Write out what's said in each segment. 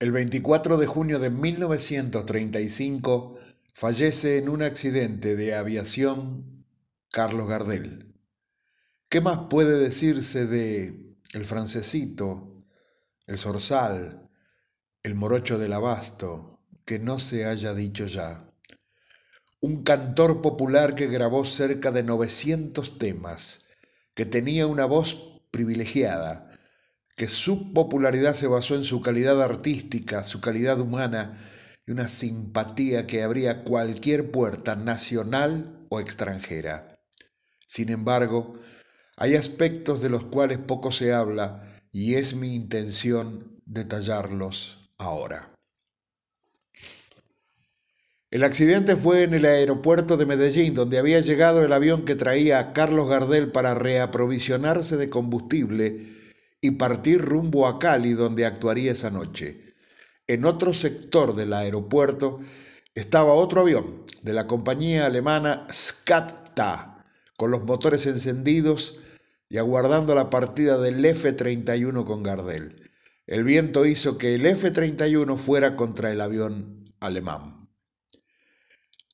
El 24 de junio de 1935 fallece en un accidente de aviación Carlos Gardel. ¿Qué más puede decirse de el francesito, el zorzal, el morocho del abasto, que no se haya dicho ya? Un cantor popular que grabó cerca de 900 temas, que tenía una voz privilegiada, que su popularidad se basó en su calidad artística, su calidad humana y una simpatía que abría cualquier puerta nacional o extranjera. Sin embargo, hay aspectos de los cuales poco se habla y es mi intención detallarlos ahora. El accidente fue en el aeropuerto de Medellín, donde había llegado el avión que traía a Carlos Gardel para reaprovisionarse de combustible y partir rumbo a Cali, donde actuaría esa noche. En otro sector del aeropuerto estaba otro avión de la compañía alemana Skatta, con los motores encendidos y aguardando la partida del F-31 con Gardel. El viento hizo que el F-31 fuera contra el avión alemán.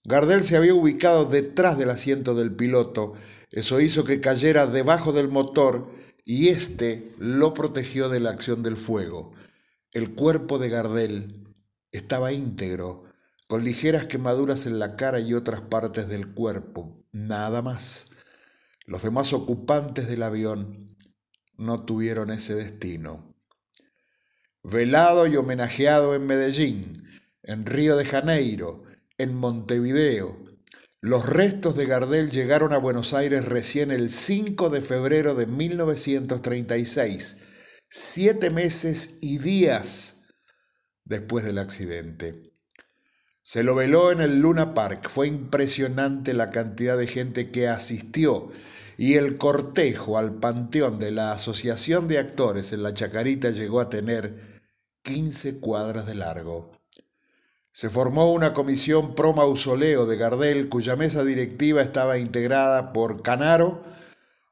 Gardel se había ubicado detrás del asiento del piloto, eso hizo que cayera debajo del motor y éste lo protegió de la acción del fuego. El cuerpo de Gardel estaba íntegro, con ligeras quemaduras en la cara y otras partes del cuerpo, nada más. Los demás ocupantes del avión no tuvieron ese destino. Velado y homenajeado en Medellín, en Río de Janeiro, en Montevideo, los restos de Gardel llegaron a Buenos Aires recién el 5 de febrero de 1936, siete meses y días después del accidente. Se lo veló en el Luna Park. Fue impresionante la cantidad de gente que asistió y el cortejo al panteón de la Asociación de Actores en la Chacarita llegó a tener 15 cuadras de largo. Se formó una comisión pro mausoleo de Gardel cuya mesa directiva estaba integrada por Canaro,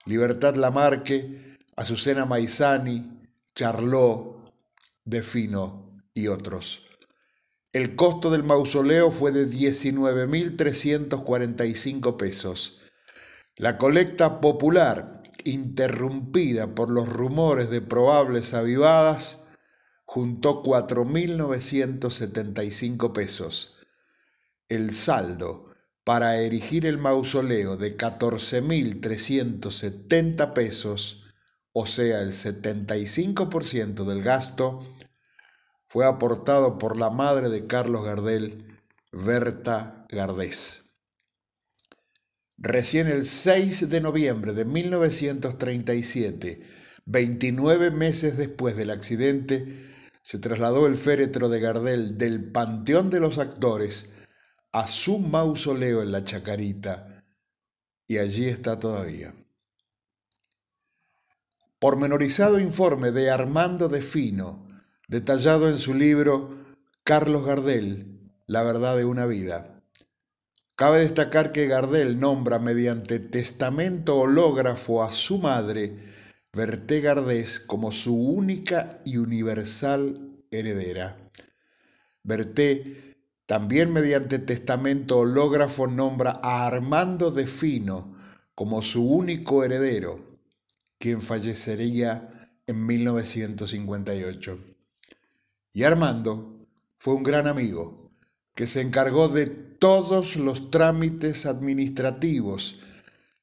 Libertad Lamarque, Azucena Maizani, Charlot, Defino y otros. El costo del mausoleo fue de 19.345 pesos. La colecta popular, interrumpida por los rumores de probables avivadas, juntó 4.975 pesos. El saldo para erigir el mausoleo de 14.370 pesos, o sea, el 75% del gasto, fue aportado por la madre de Carlos Gardel, Berta Gardés. Recién el 6 de noviembre de 1937, 29 meses después del accidente, se trasladó el féretro de Gardel del Panteón de los Actores a su mausoleo en la Chacarita y allí está todavía. Pormenorizado informe de Armando de Fino, detallado en su libro Carlos Gardel, La verdad de una vida. Cabe destacar que Gardel nombra mediante testamento hológrafo a su madre, Berté Gardés como su única y universal heredera. Berté, también mediante testamento hológrafo, nombra a Armando de Fino como su único heredero, quien fallecería en 1958. Y Armando fue un gran amigo que se encargó de todos los trámites administrativos,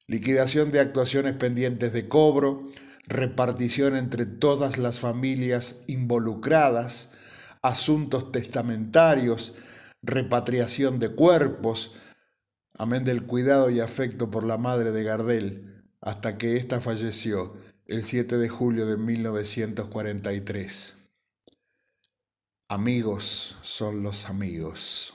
liquidación de actuaciones pendientes de cobro, repartición entre todas las familias involucradas, asuntos testamentarios, repatriación de cuerpos, amén del cuidado y afecto por la madre de Gardel, hasta que ésta falleció el 7 de julio de 1943. Amigos son los amigos.